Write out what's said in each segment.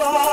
fly.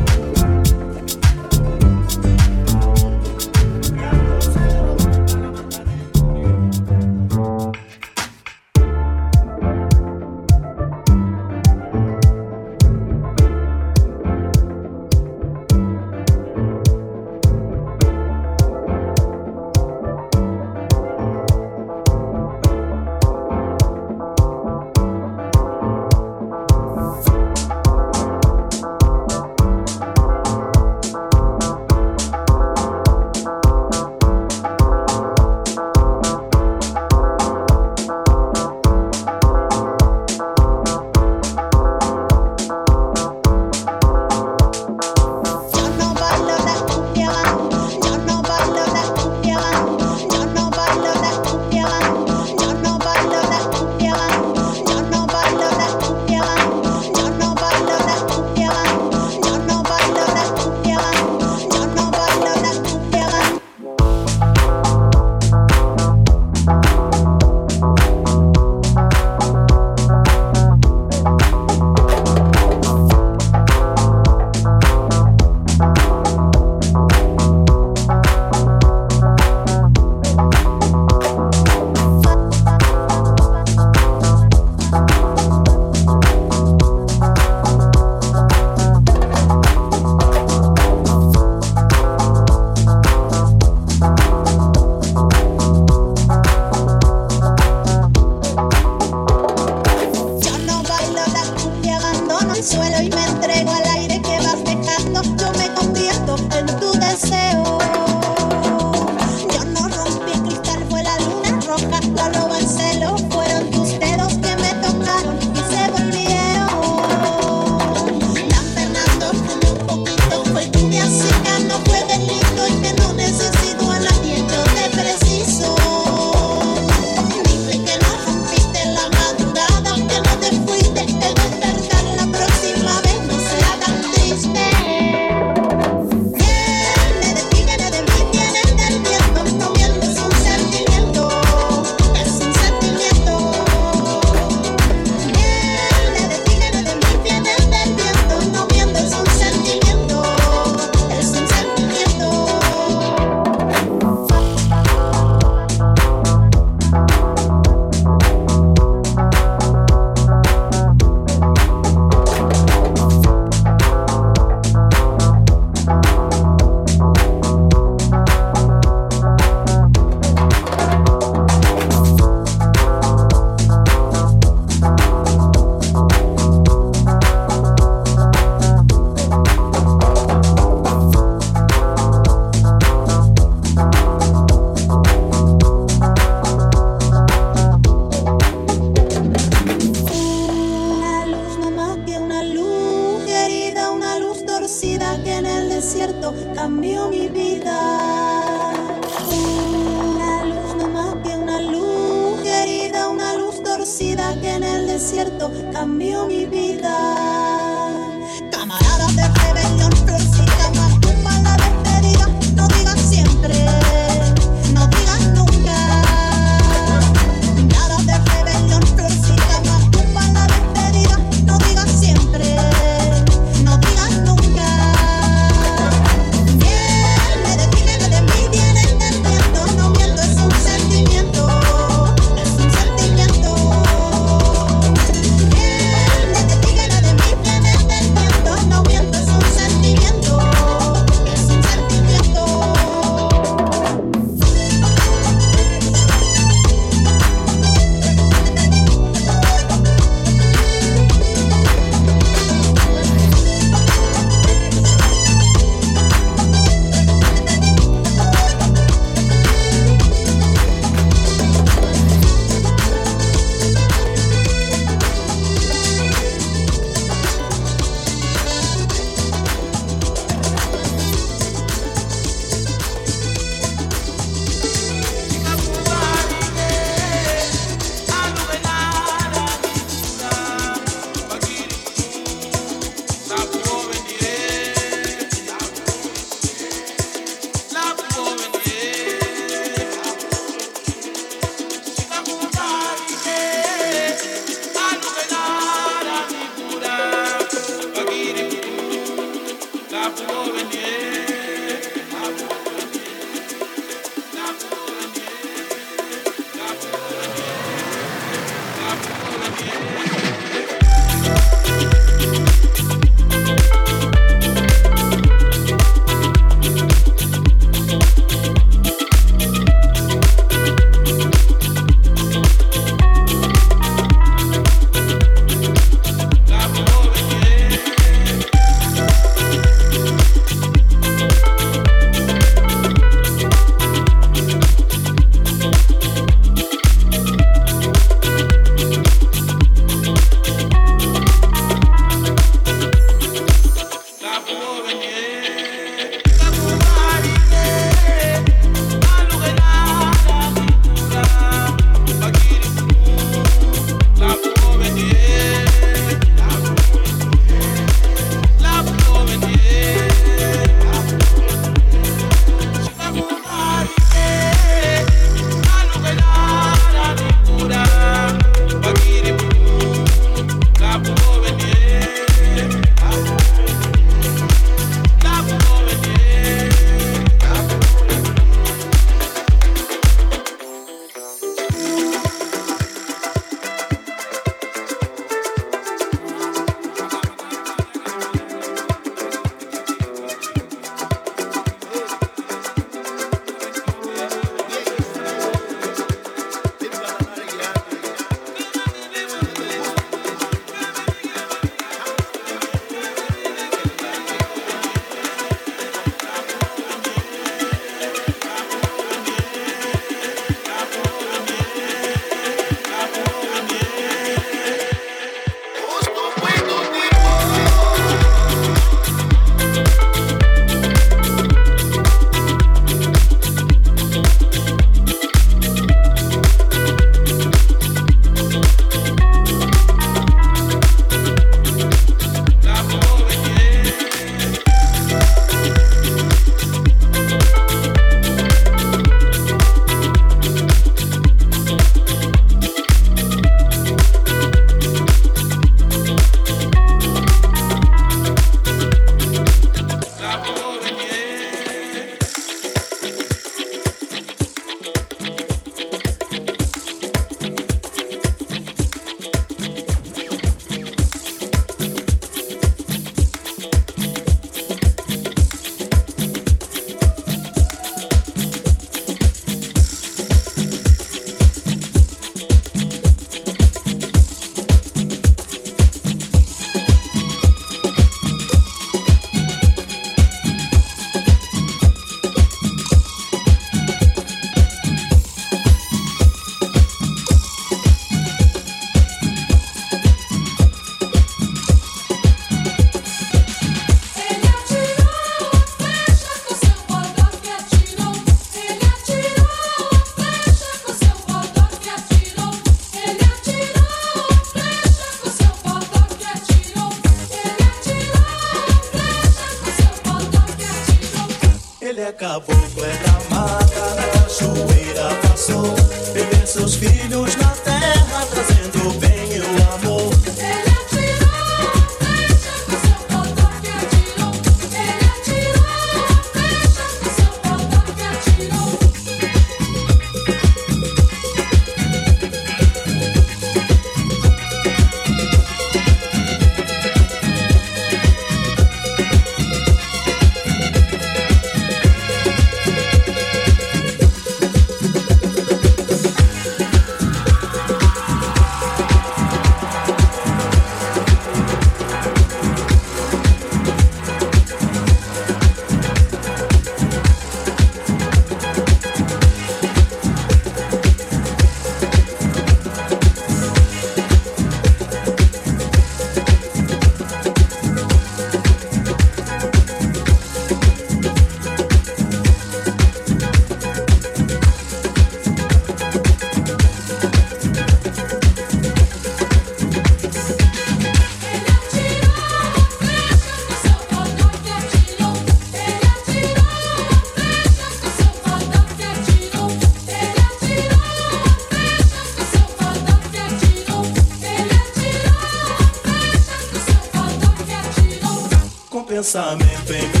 pensamento em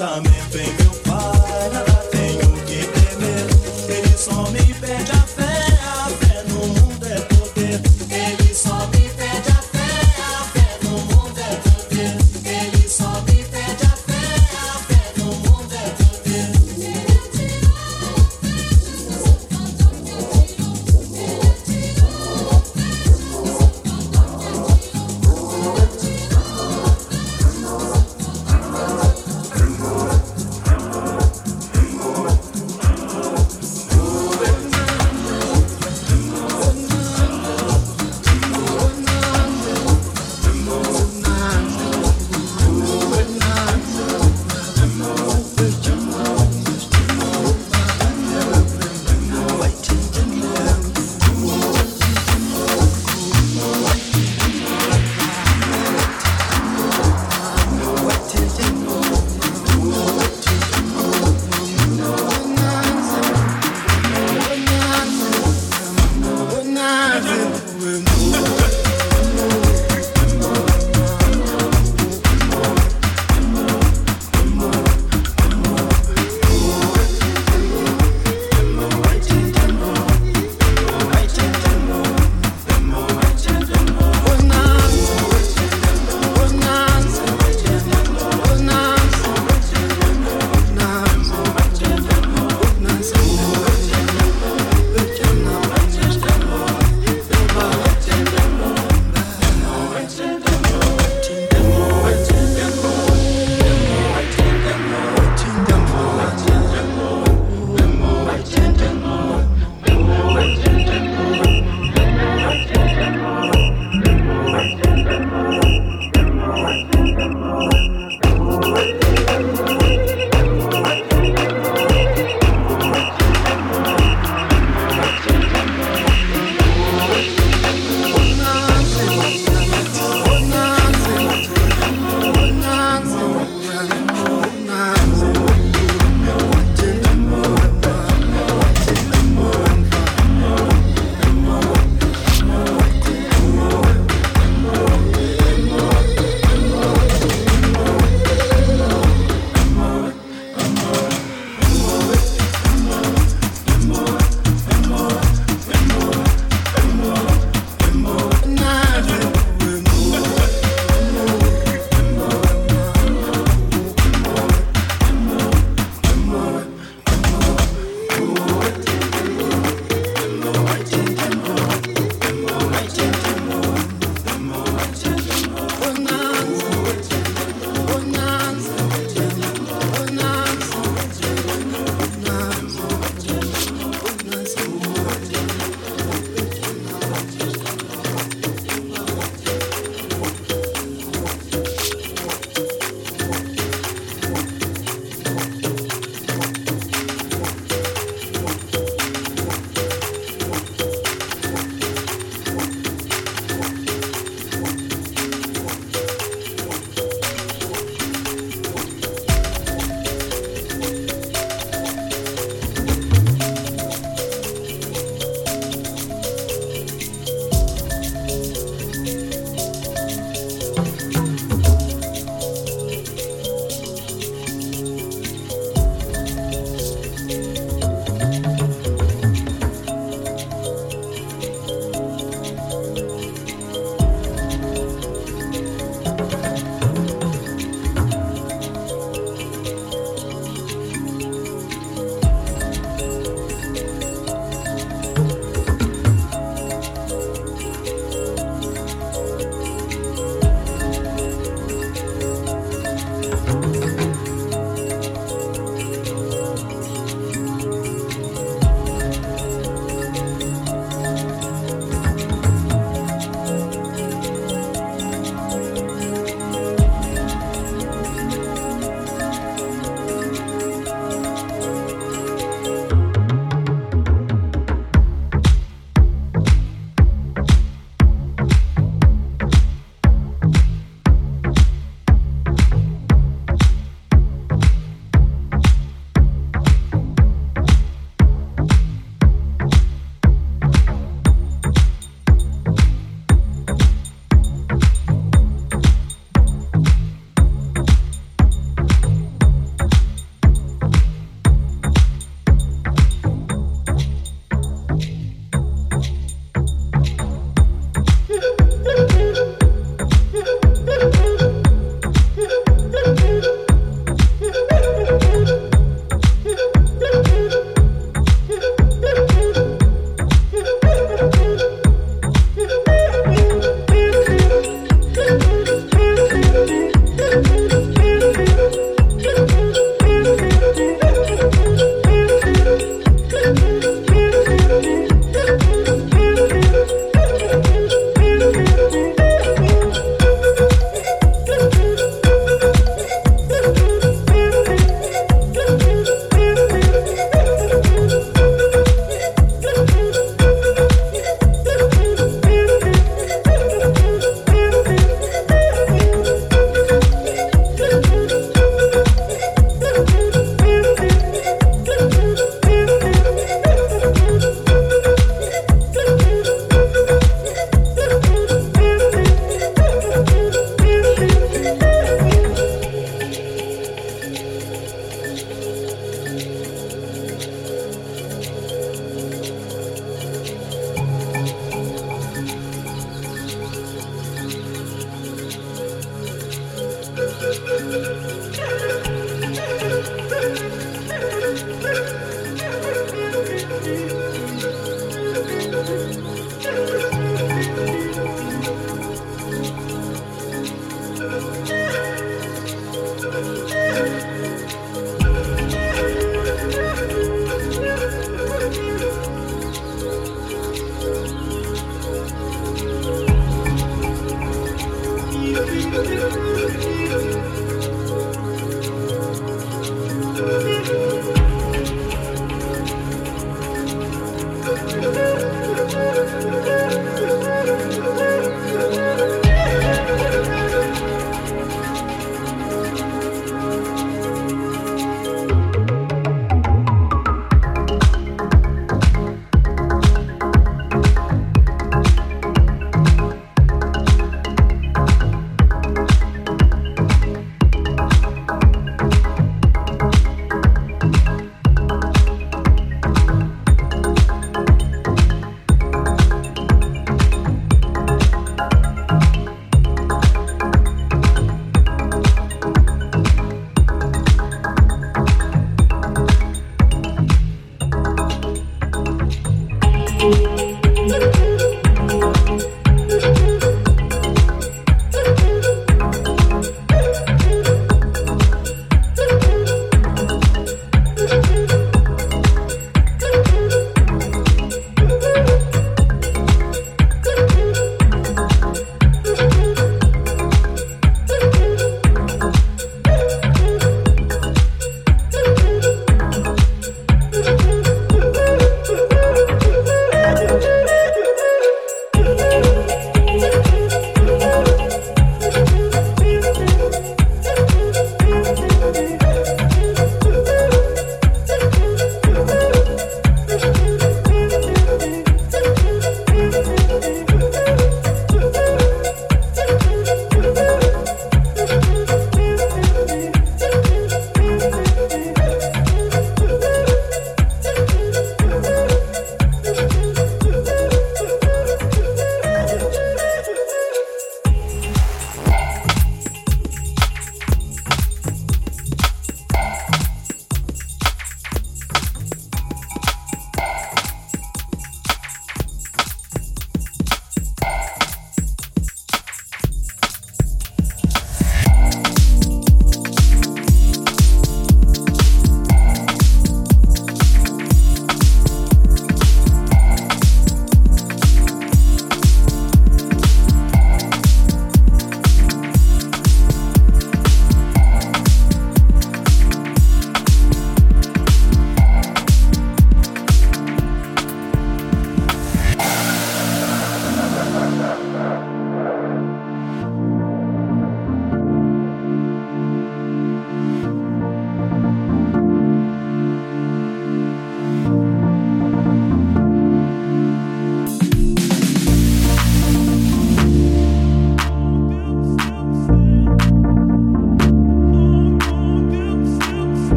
Sami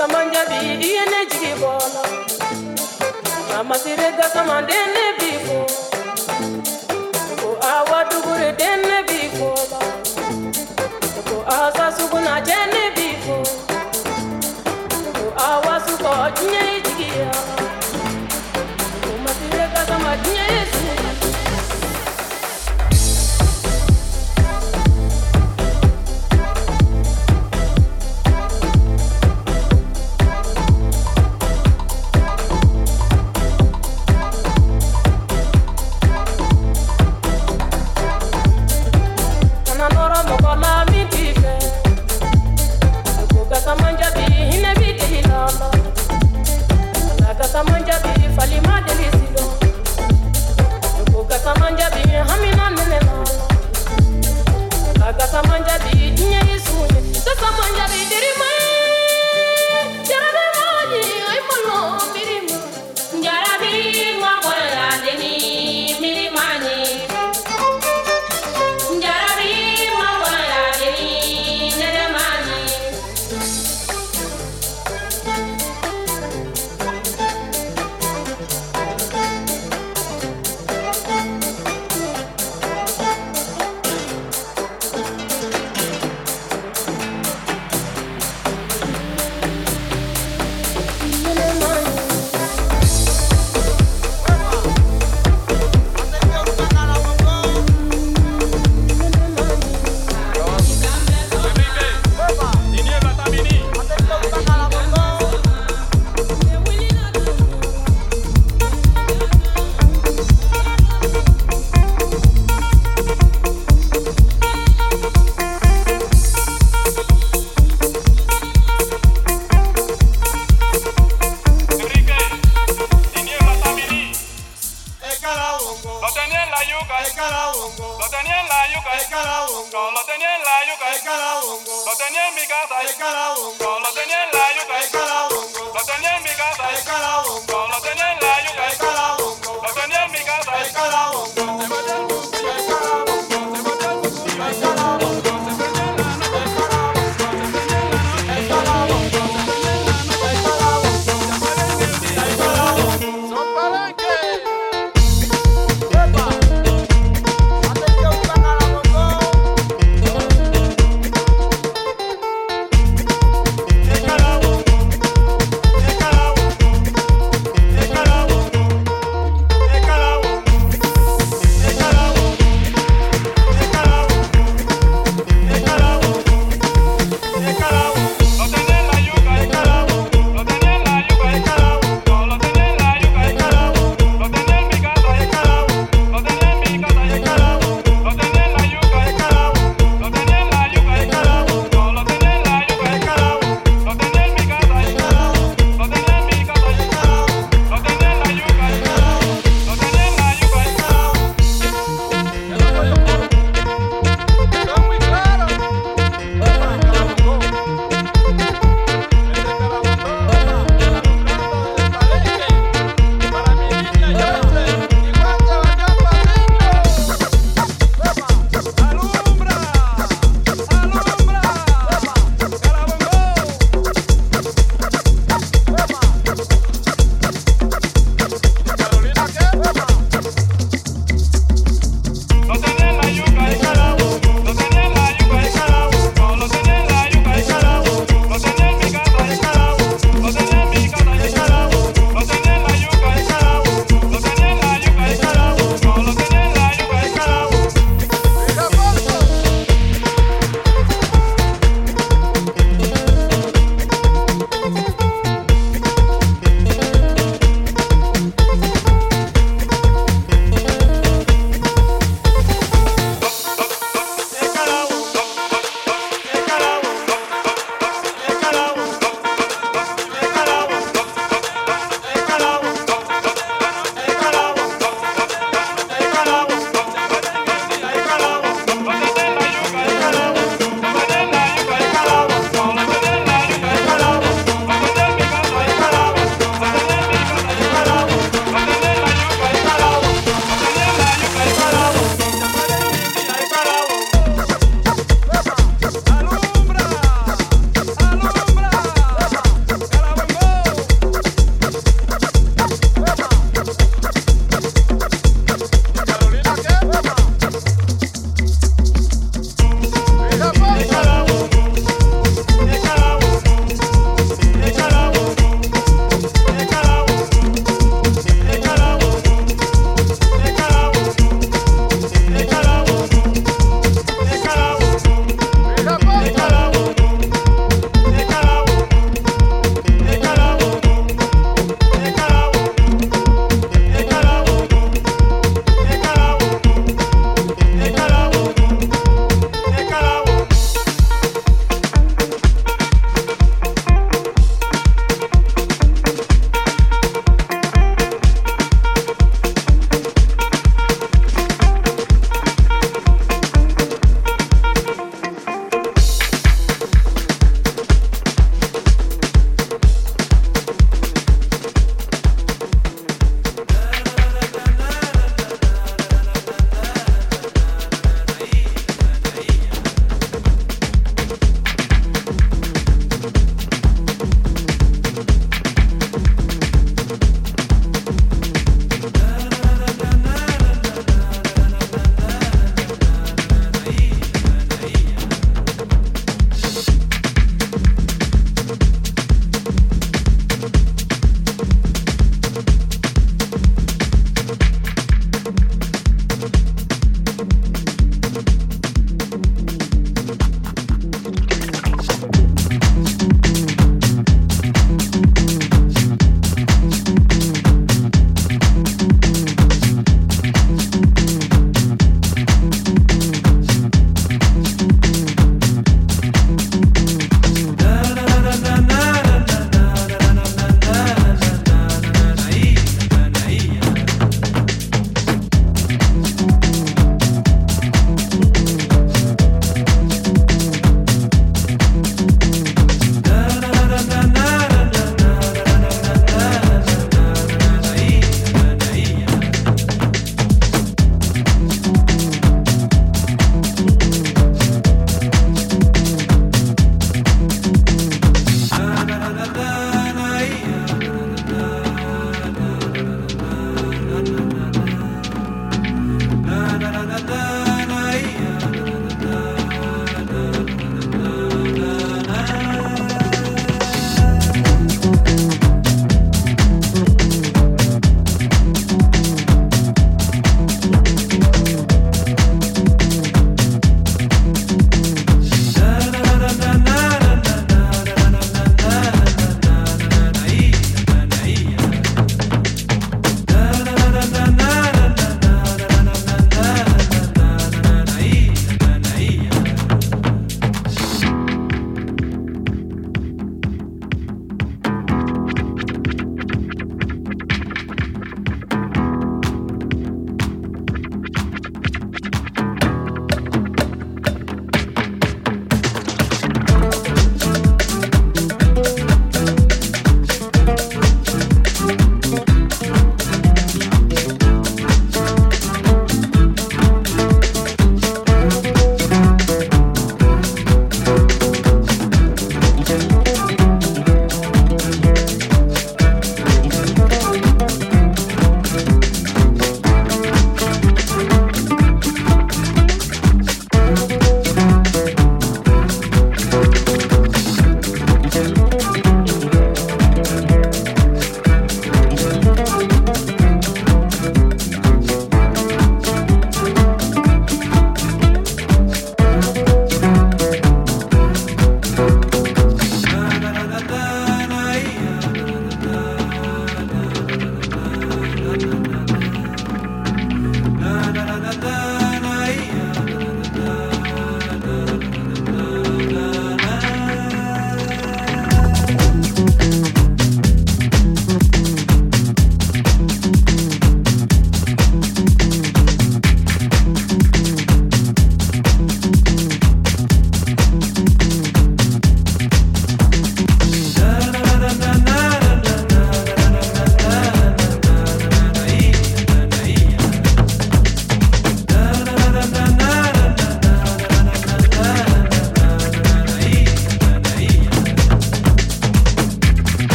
gasa manja bi iyene jigi i mama sire gasa mandene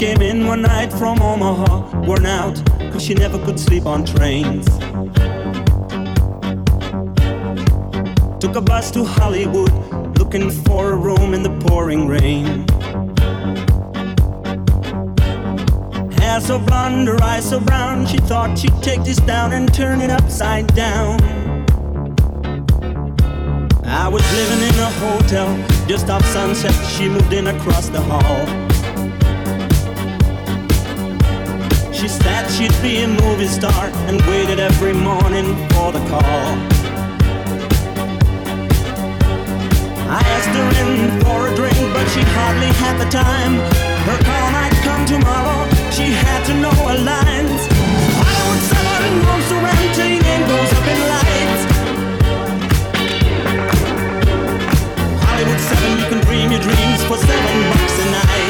Came in one night from Omaha, worn out, cause she never could sleep on trains. Took a bus to Hollywood, looking for a room in the pouring rain. Hair so blonde, her eyes so brown, she thought she'd take this down and turn it upside down. I was living in a hotel just off sunset, she moved in across the hall. She said she'd be a movie star and waited every morning for the call. I asked her in for a drink, but she hardly had the time. Her call might come tomorrow, she had to know her lines. Why would someone go surround till your name goes up in lights? Hollywood 7, you can dream your dreams for seven bucks a night.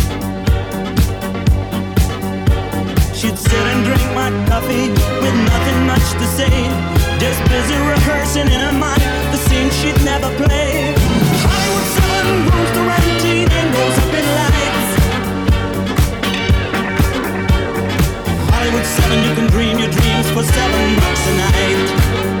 She'd sit and drink my coffee with nothing much to say. Just busy rehearsing in her mind the scenes she'd never play. Hollywood sun moves to rent, teenagers up in lights. Hollywood 7, you can dream your dreams for seven bucks a night.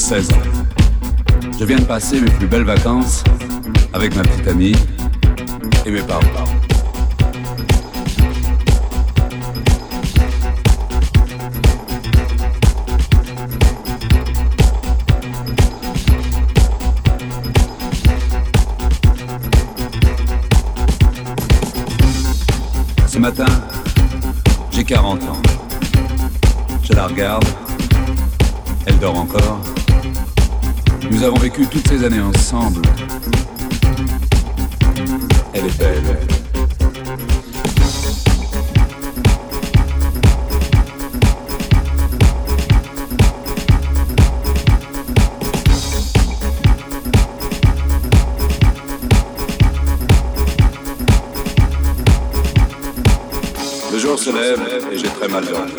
Je viens de passer mes plus belles vacances avec ma petite amie et mes parents. Ce matin, j'ai 40 ans. Je la regarde, elle dort encore. Nous avons vécu toutes ces années ensemble. Elle est belle. Le jour se lève et j'ai très mal dormi.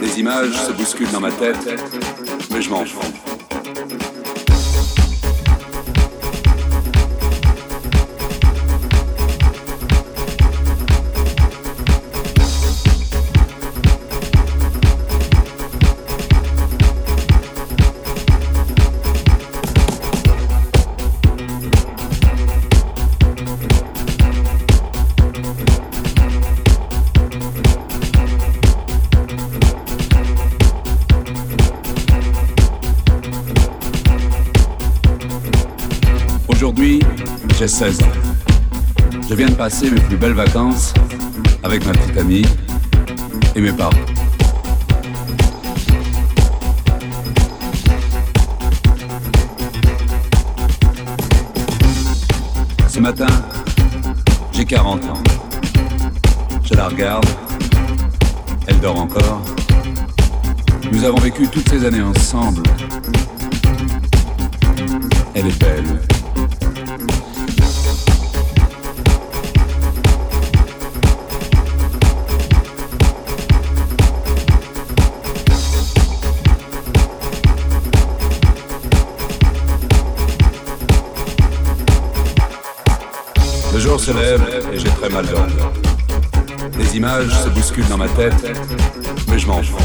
Les images se bousculent dans ma tête, mais je m'en passé mes plus belles vacances avec ma petite amie et mes parents. Ce matin, j'ai 40 ans. Je la regarde, elle dort encore. Nous avons vécu toutes ces années ensemble. Elle est belle. me lève et j'ai très mal dormi. Les images se bousculent dans ma tête, mais je m'en fous.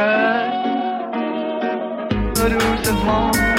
good. The roots is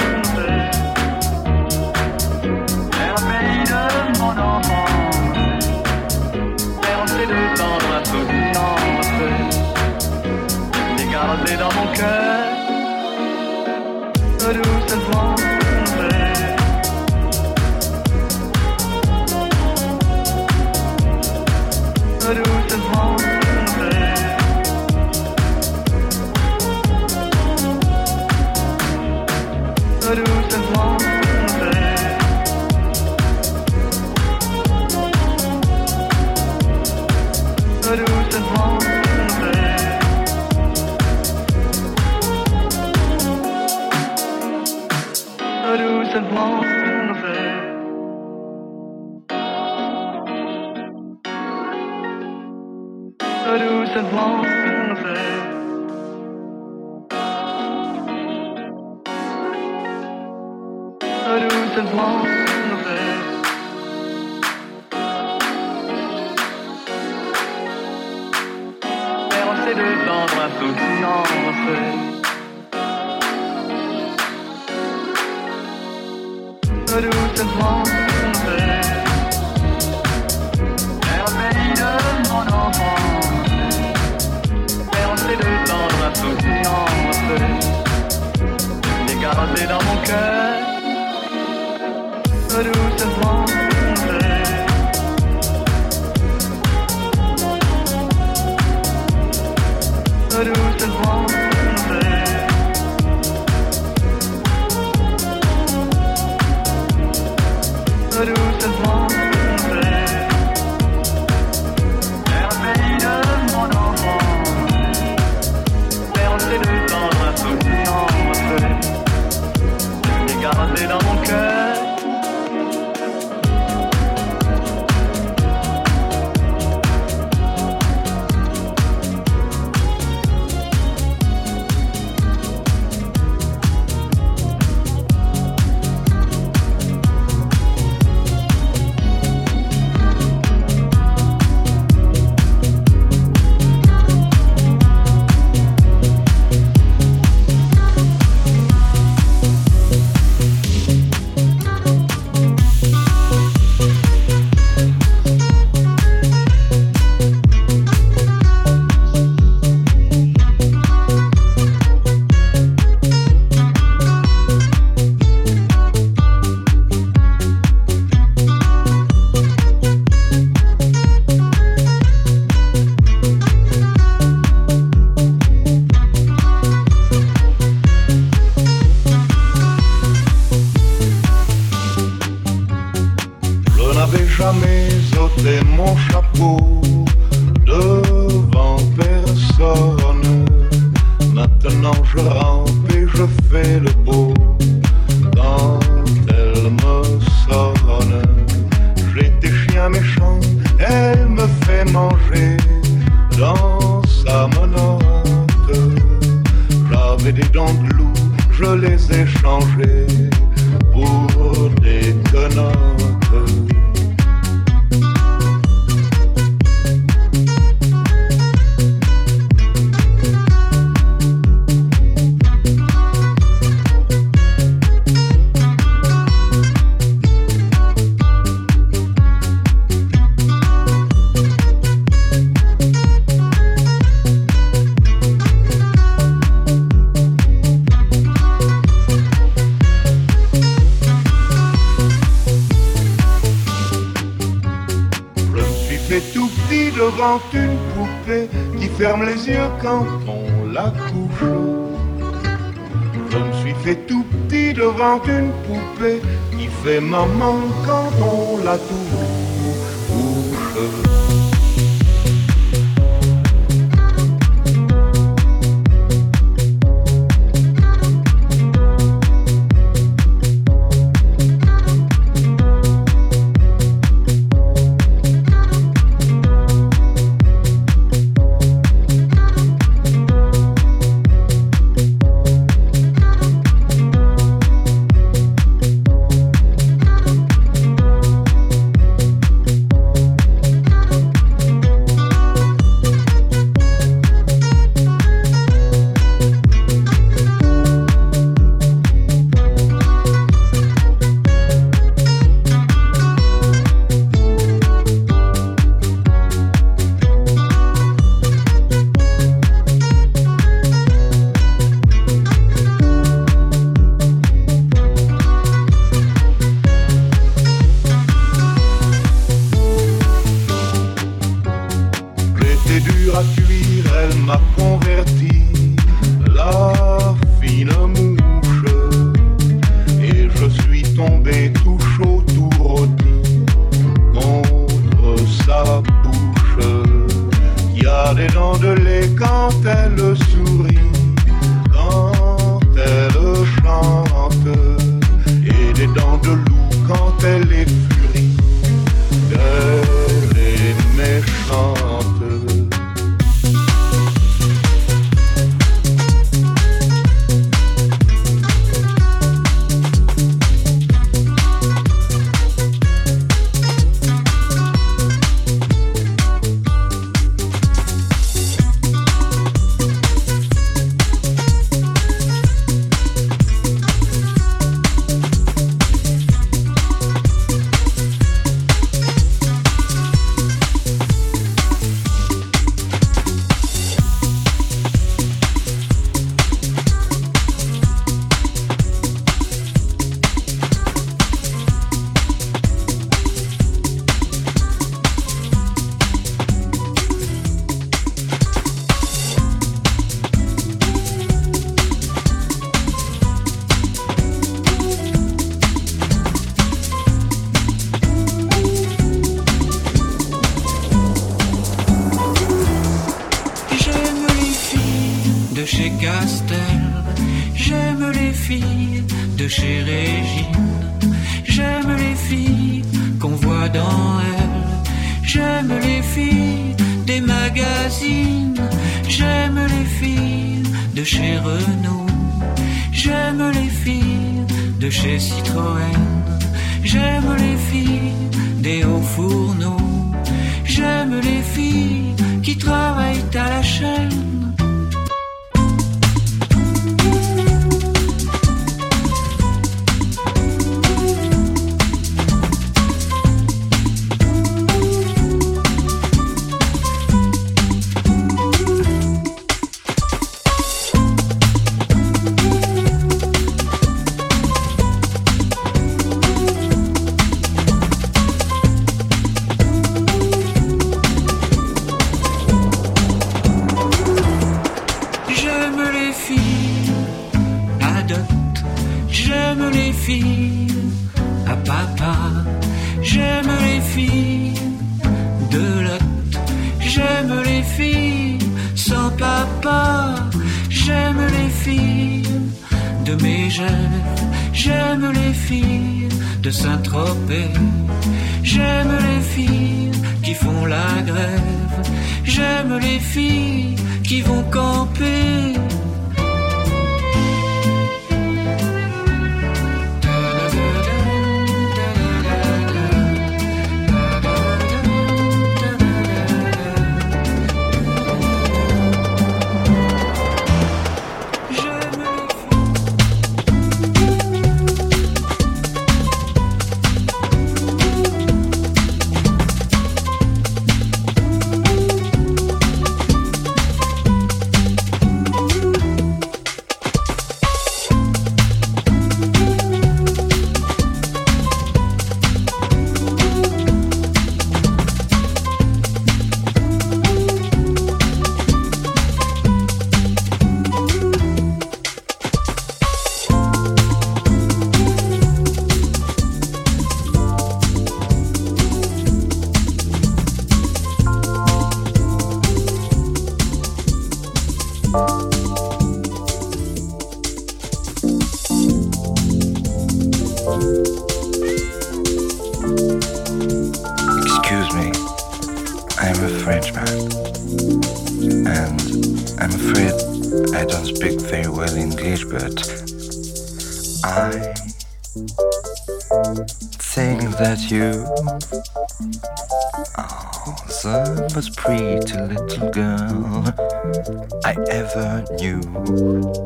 never knew.